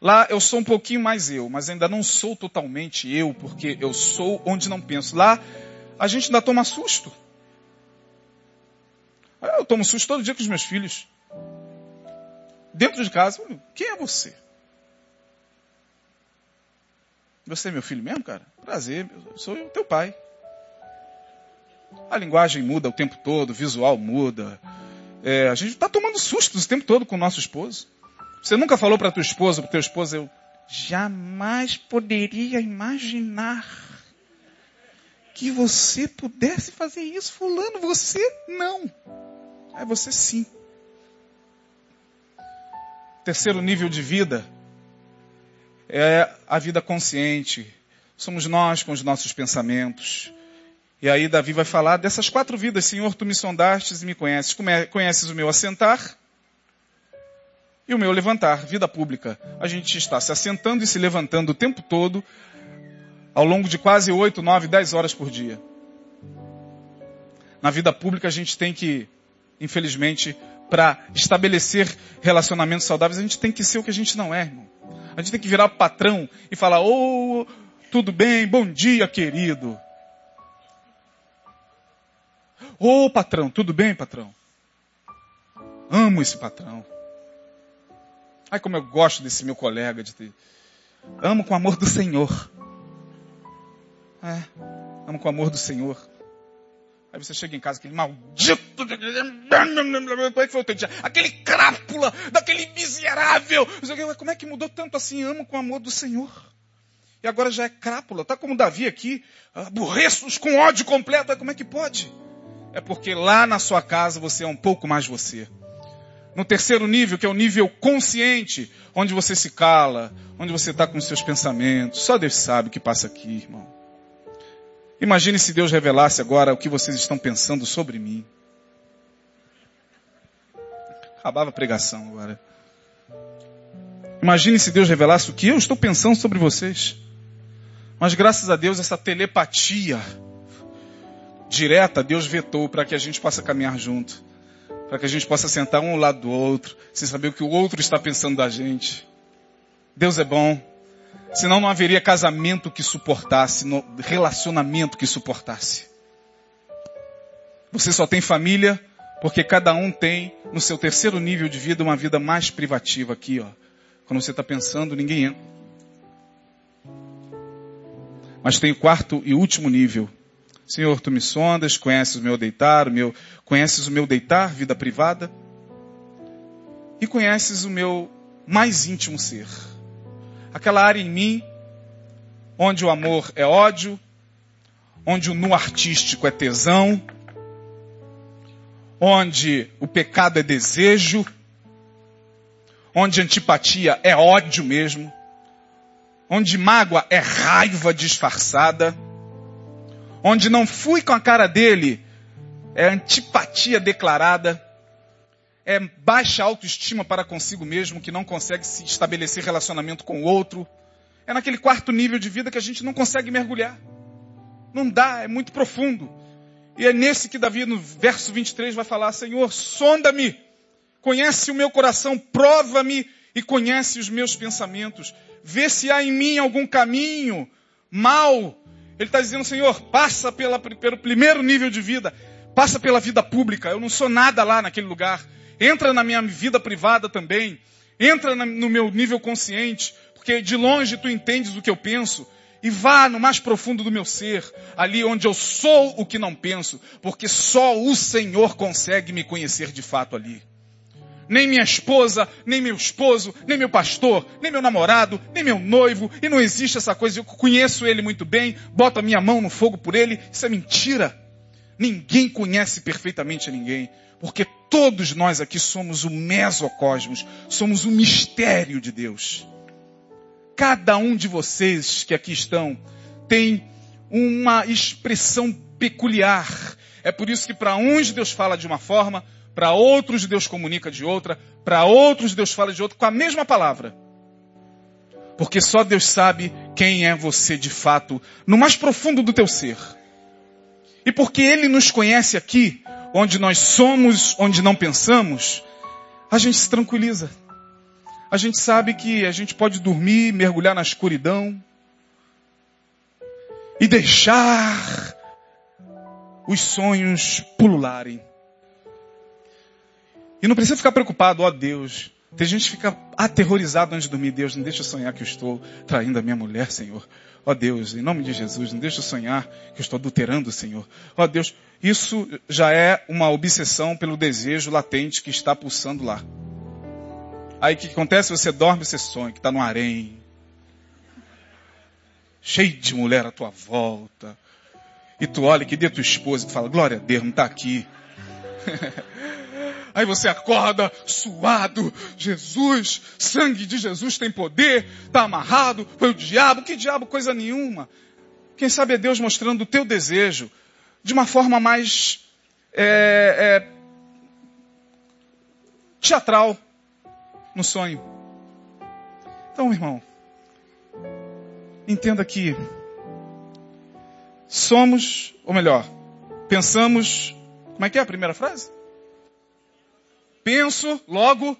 Lá eu sou um pouquinho mais eu, mas ainda não sou totalmente eu, porque eu sou onde não penso. Lá a gente ainda toma susto. Eu tomo susto todo dia com os meus filhos dentro de casa, quem é você? Você é meu filho mesmo, cara? Prazer, eu sou o teu pai. A linguagem muda o tempo todo, o visual muda. É, a gente está tomando sustos o tempo todo com o nosso esposo. Você nunca falou para tua esposa, para teu esposo, eu jamais poderia imaginar que você pudesse fazer isso, fulano. Você não. É você sim. Terceiro nível de vida é a vida consciente. Somos nós com os nossos pensamentos. E aí Davi vai falar dessas quatro vidas. Senhor, tu me sondastes e me conheces. Conheces o meu assentar e o meu levantar. Vida pública. A gente está se assentando e se levantando o tempo todo, ao longo de quase oito, nove, dez horas por dia. Na vida pública a gente tem que, infelizmente, para estabelecer relacionamentos saudáveis, a gente tem que ser o que a gente não é, irmão. A gente tem que virar patrão e falar, ô, oh, tudo bem, bom dia, querido. Ô, oh, patrão, tudo bem, patrão? Amo esse patrão. Ai, como eu gosto desse meu colega. De ter... Amo com o amor do Senhor. É, amo com o amor do Senhor. Aí você chega em casa, aquele maldito. Como é que foi o teu dia? Aquele crápula, daquele miserável. Como é que mudou tanto assim? Amo com o amor do Senhor. E agora já é crápula. Tá como Davi aqui. Aborreço-os com ódio completo. Como é que pode? É porque lá na sua casa você é um pouco mais você. No terceiro nível, que é o nível consciente, onde você se cala, onde você está com seus pensamentos. Só Deus sabe o que passa aqui, irmão. Imagine se Deus revelasse agora o que vocês estão pensando sobre mim. Acabava a pregação agora. Imagine se Deus revelasse o que eu estou pensando sobre vocês. Mas graças a Deus, essa telepatia direta, Deus vetou para que a gente possa caminhar junto. Para que a gente possa sentar um ao lado do outro, sem saber o que o outro está pensando da gente. Deus é bom. Senão não haveria casamento que suportasse, relacionamento que suportasse. Você só tem família porque cada um tem, no seu terceiro nível de vida, uma vida mais privativa aqui, ó. Quando você está pensando, ninguém entra. Mas tem o quarto e último nível. Senhor, tu me sondas, conheces o meu deitar, o meu, conheces o meu deitar, vida privada, e conheces o meu mais íntimo ser. Aquela área em mim onde o amor é ódio, onde o nu artístico é tesão, onde o pecado é desejo, onde antipatia é ódio mesmo, onde mágoa é raiva disfarçada, onde não fui com a cara dele é antipatia declarada, é baixa autoestima para consigo mesmo, que não consegue se estabelecer relacionamento com o outro. É naquele quarto nível de vida que a gente não consegue mergulhar. Não dá, é muito profundo. E é nesse que Davi, no verso 23, vai falar: Senhor, sonda-me, conhece o meu coração, prova-me e conhece os meus pensamentos. Vê se há em mim algum caminho mal. Ele está dizendo, Senhor, passa pela, pelo primeiro nível de vida, passa pela vida pública. Eu não sou nada lá naquele lugar. Entra na minha vida privada também. Entra no meu nível consciente, porque de longe tu entendes o que eu penso e vá no mais profundo do meu ser, ali onde eu sou o que não penso, porque só o Senhor consegue me conhecer de fato ali. Nem minha esposa, nem meu esposo, nem meu pastor, nem meu namorado, nem meu noivo, e não existe essa coisa, eu conheço ele muito bem, boto a minha mão no fogo por ele, isso é mentira. Ninguém conhece perfeitamente ninguém, porque todos nós aqui somos o mesocosmos, somos o mistério de Deus. Cada um de vocês que aqui estão tem uma expressão peculiar. É por isso que para uns Deus fala de uma forma, para outros Deus comunica de outra, para outros Deus fala de outra com a mesma palavra. Porque só Deus sabe quem é você de fato, no mais profundo do teu ser. E porque Ele nos conhece aqui, onde nós somos, onde não pensamos, a gente se tranquiliza a gente sabe que a gente pode dormir, mergulhar na escuridão e deixar os sonhos pulularem. E não precisa ficar preocupado, ó Deus. Tem gente que fica aterrorizado antes de dormir. Deus, não deixa eu sonhar que eu estou traindo a minha mulher, Senhor. Ó Deus, em nome de Jesus, não deixa eu sonhar que eu estou adulterando, Senhor. Ó Deus, isso já é uma obsessão pelo desejo latente que está pulsando lá. Aí o que acontece? Você dorme, você sonha que está no harém. Cheio de mulher à tua volta. E tu olha que dê tua esposa e fala, glória a Deus, não está aqui. *laughs* Aí você acorda suado. Jesus, sangue de Jesus tem poder, está amarrado, foi o diabo. Que diabo, coisa nenhuma. Quem sabe é Deus mostrando o teu desejo de uma forma mais é, é, teatral no sonho. Então, irmão, entenda que somos, ou melhor, pensamos, como é que é a primeira frase? Penso, logo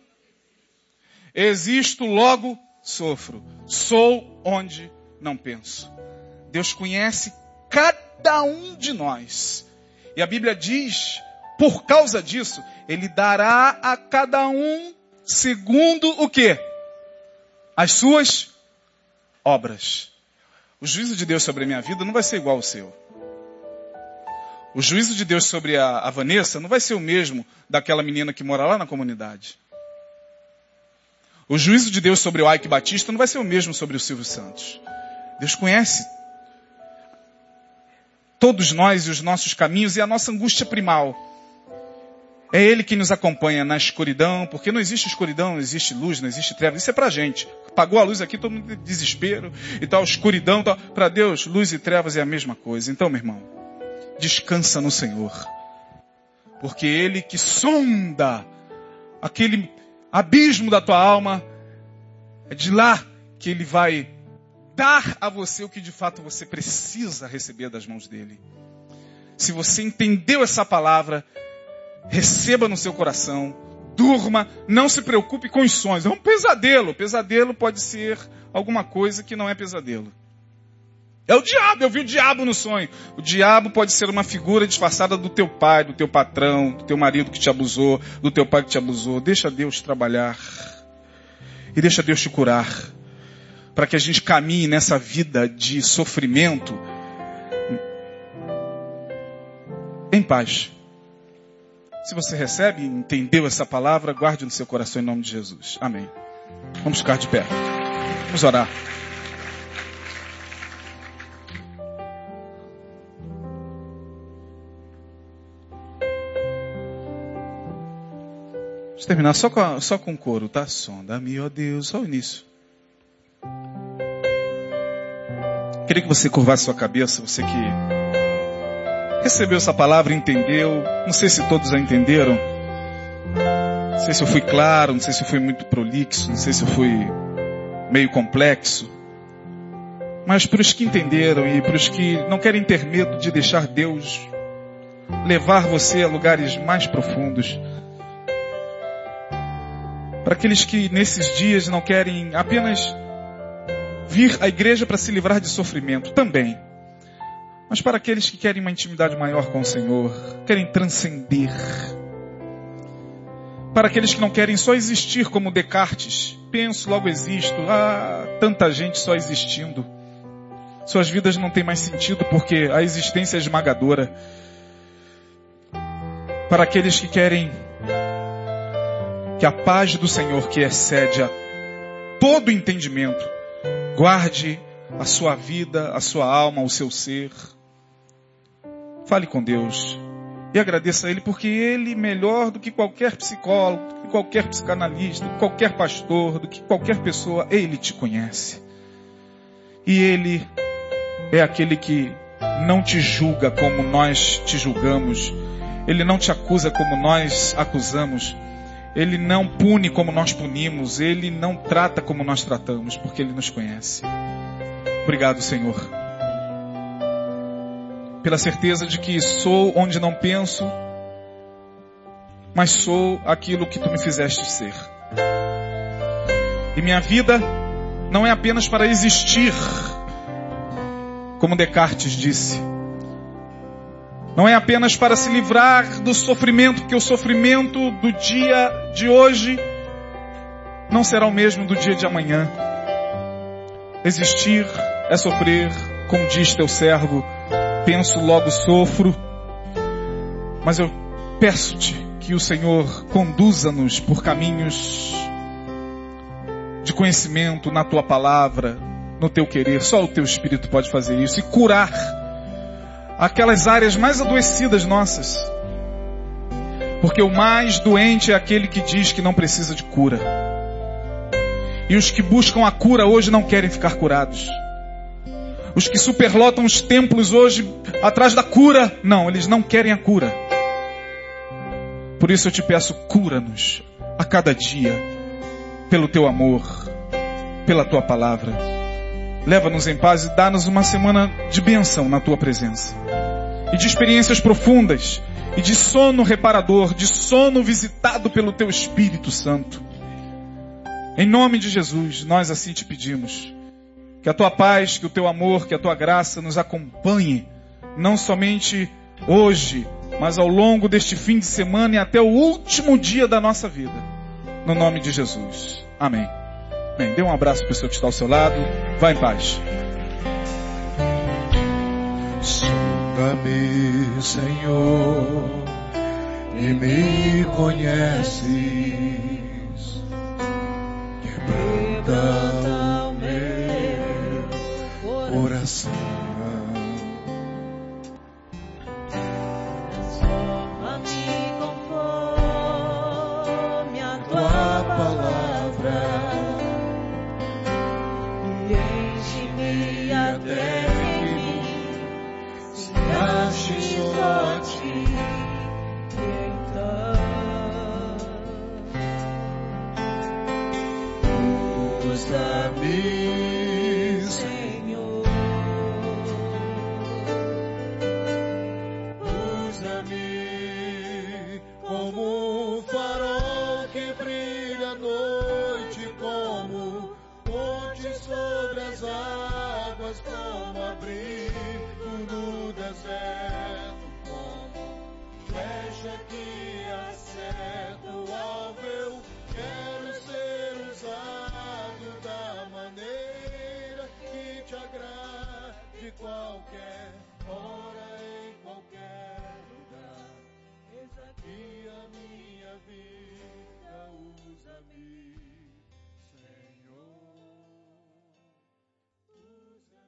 existo, logo sofro. Sou onde não penso. Deus conhece cada um de nós. E a Bíblia diz, por causa disso, Ele dará a cada um segundo o que? As suas obras. O juízo de Deus sobre a minha vida não vai ser igual ao seu. O juízo de Deus sobre a, a Vanessa não vai ser o mesmo daquela menina que mora lá na comunidade. O juízo de Deus sobre o Ike Batista não vai ser o mesmo sobre o Silvio Santos. Deus conhece todos nós e os nossos caminhos e a nossa angústia primal. É Ele que nos acompanha na escuridão, porque não existe escuridão, não existe luz, não existe treva. Isso é pra gente. Apagou a luz aqui, todo mundo tem desespero e tal, escuridão, tal. Para Deus, luz e trevas é a mesma coisa. Então, meu irmão, descansa no Senhor. Porque Ele que sonda aquele abismo da tua alma, É de lá que ele vai dar a você o que de fato você precisa receber das mãos dele. Se você entendeu essa palavra, receba no seu coração, durma, não se preocupe com os sonhos. É um pesadelo. Pesadelo pode ser alguma coisa que não é pesadelo. É o diabo, eu vi o diabo no sonho. O diabo pode ser uma figura disfarçada do teu pai, do teu patrão, do teu marido que te abusou, do teu pai que te abusou. Deixa Deus trabalhar. E deixa Deus te curar. Para que a gente caminhe nessa vida de sofrimento em paz. Se você recebe e entendeu essa palavra, guarde no seu coração em nome de Jesus. Amém. Vamos ficar de pé. Vamos orar. Terminar só com, só com coro, tá? Sonda-me, ó Deus, só o início. Queria que você curvasse sua cabeça, você que recebeu essa palavra, entendeu. Não sei se todos a entenderam. Não sei se eu fui claro, não sei se eu fui muito prolixo, não sei se eu fui meio complexo. Mas para os que entenderam e para os que não querem ter medo de deixar Deus levar você a lugares mais profundos. Para aqueles que nesses dias não querem apenas vir à igreja para se livrar de sofrimento, também. Mas para aqueles que querem uma intimidade maior com o Senhor, querem transcender. Para aqueles que não querem só existir como Descartes, penso, logo existo. Ah, tanta gente só existindo. Suas vidas não têm mais sentido porque a existência é esmagadora. Para aqueles que querem que a paz do Senhor, que excede a todo entendimento, guarde a sua vida, a sua alma, o seu ser. Fale com Deus. E agradeça a Ele, porque Ele, melhor do que qualquer psicólogo, do que qualquer psicanalista, do que qualquer pastor, do que qualquer pessoa, Ele te conhece. E Ele é aquele que não te julga como nós te julgamos. Ele não te acusa como nós acusamos. Ele não pune como nós punimos. Ele não trata como nós tratamos, porque Ele nos conhece. Obrigado, Senhor pela certeza de que sou onde não penso, mas sou aquilo que tu me fizeste ser. E minha vida não é apenas para existir, como Descartes disse. Não é apenas para se livrar do sofrimento, porque o sofrimento do dia de hoje não será o mesmo do dia de amanhã. Existir é sofrer, como diz teu servo, penso, logo sofro. Mas eu peço-te que o Senhor conduza-nos por caminhos de conhecimento na tua palavra, no teu querer. Só o teu Espírito pode fazer isso e curar aquelas áreas mais adoecidas nossas. Porque o mais doente é aquele que diz que não precisa de cura. E os que buscam a cura hoje não querem ficar curados. Os que superlotam os templos hoje atrás da cura, não, eles não querem a cura. Por isso eu te peço, cura-nos a cada dia, pelo teu amor, pela tua palavra. Leva-nos em paz e dá-nos uma semana de bênção na tua presença. E de experiências profundas, e de sono reparador, de sono visitado pelo teu Espírito Santo. Em nome de Jesus, nós assim te pedimos. Que a tua paz, que o teu amor, que a tua graça nos acompanhe, não somente hoje, mas ao longo deste fim de semana e até o último dia da nossa vida. No nome de Jesus. Amém. Amém. Dê um abraço para a pessoa que está ao seu lado. Vá em paz. Sonda-me, Senhor, e me conheces. Quebranta coração.